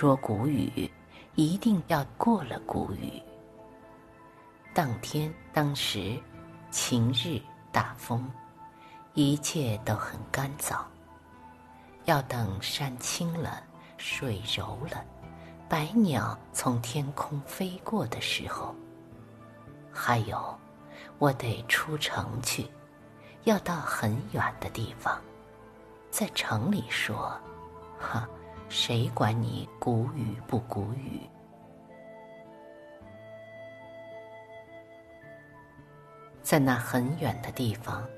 说谷雨，一定要过了谷雨。当天当时，晴日大风，一切都很干燥。要等山清了，水柔了，百鸟从天空飞过的时候。还有，我得出城去，要到很远的地方，在城里说，哈，谁管你古语不古语？在那很远的地方，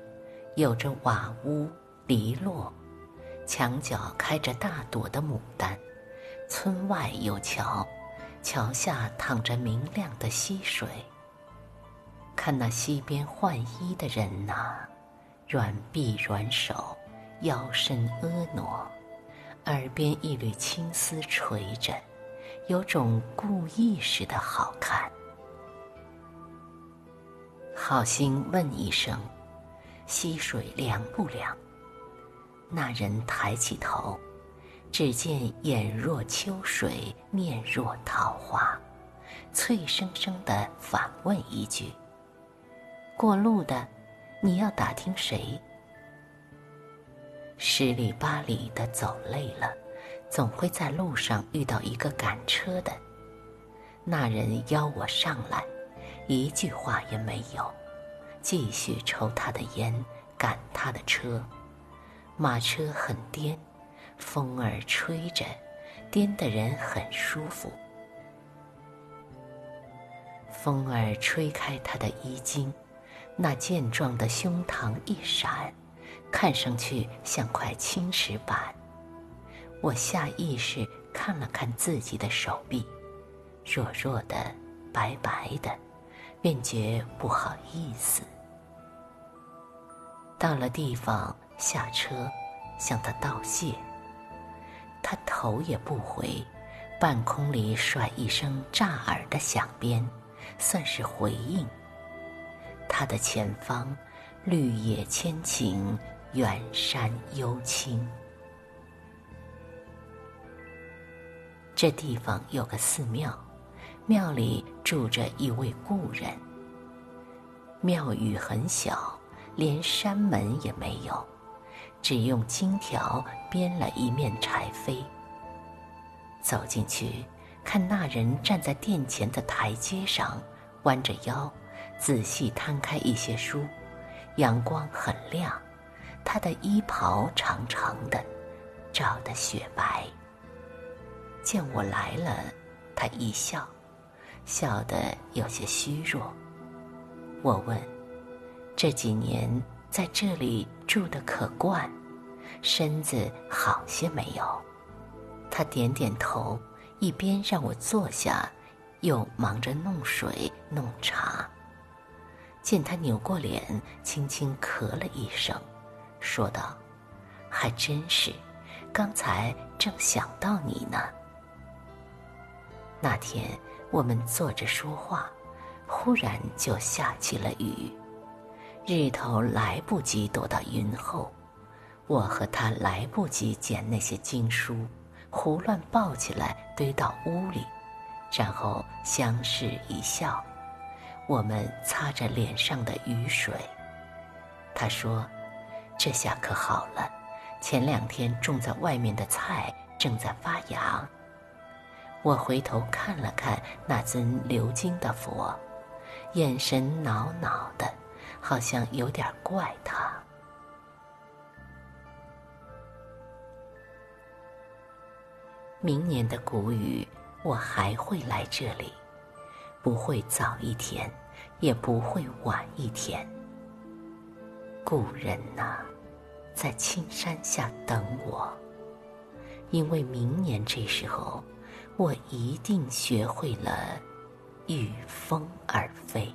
有着瓦屋篱落，墙角开着大朵的牡丹。村外有桥，桥下淌着明亮的溪水。看那溪边换衣的人呐，软臂软手，腰身婀娜，耳边一缕青丝垂着，有种故意似的好看。好心问一声：“溪水凉不凉？”那人抬起头，只见眼若秋水，面若桃花，脆生生的反问一句：“过路的，你要打听谁？”十里八里的走累了，总会在路上遇到一个赶车的。那人邀我上来。一句话也没有，继续抽他的烟，赶他的车。马车很颠，风儿吹着，颠的人很舒服。风儿吹开他的衣襟，那健壮的胸膛一闪，看上去像块青石板。我下意识看了看自己的手臂，弱弱的，白白的。便觉不好意思。到了地方，下车，向他道谢。他头也不回，半空里甩一声炸耳的响鞭，算是回应。他的前方，绿野千顷，远山幽清。这地方有个寺庙。庙里住着一位故人。庙宇很小，连山门也没有，只用金条编了一面柴扉。走进去，看那人站在殿前的台阶上，弯着腰，仔细摊开一些书。阳光很亮，他的衣袍长长的，照得雪白。见我来了，他一笑。笑得有些虚弱。我问：“这几年在这里住的可惯，身子好些没有？”他点点头，一边让我坐下，又忙着弄水弄茶。见他扭过脸，轻轻咳了一声，说道：“还真是，刚才正想到你呢。”那天。我们坐着说话，忽然就下起了雨，日头来不及躲到云后，我和他来不及捡那些经书，胡乱抱起来堆到屋里，然后相视一笑。我们擦着脸上的雨水，他说：“这下可好了，前两天种在外面的菜正在发芽。”我回头看了看那尊鎏金的佛，眼神恼恼的，好像有点怪他。明年的谷雨，我还会来这里，不会早一天，也不会晚一天。故人呐，在青山下等我，因为明年这时候。我一定学会了御风而飞。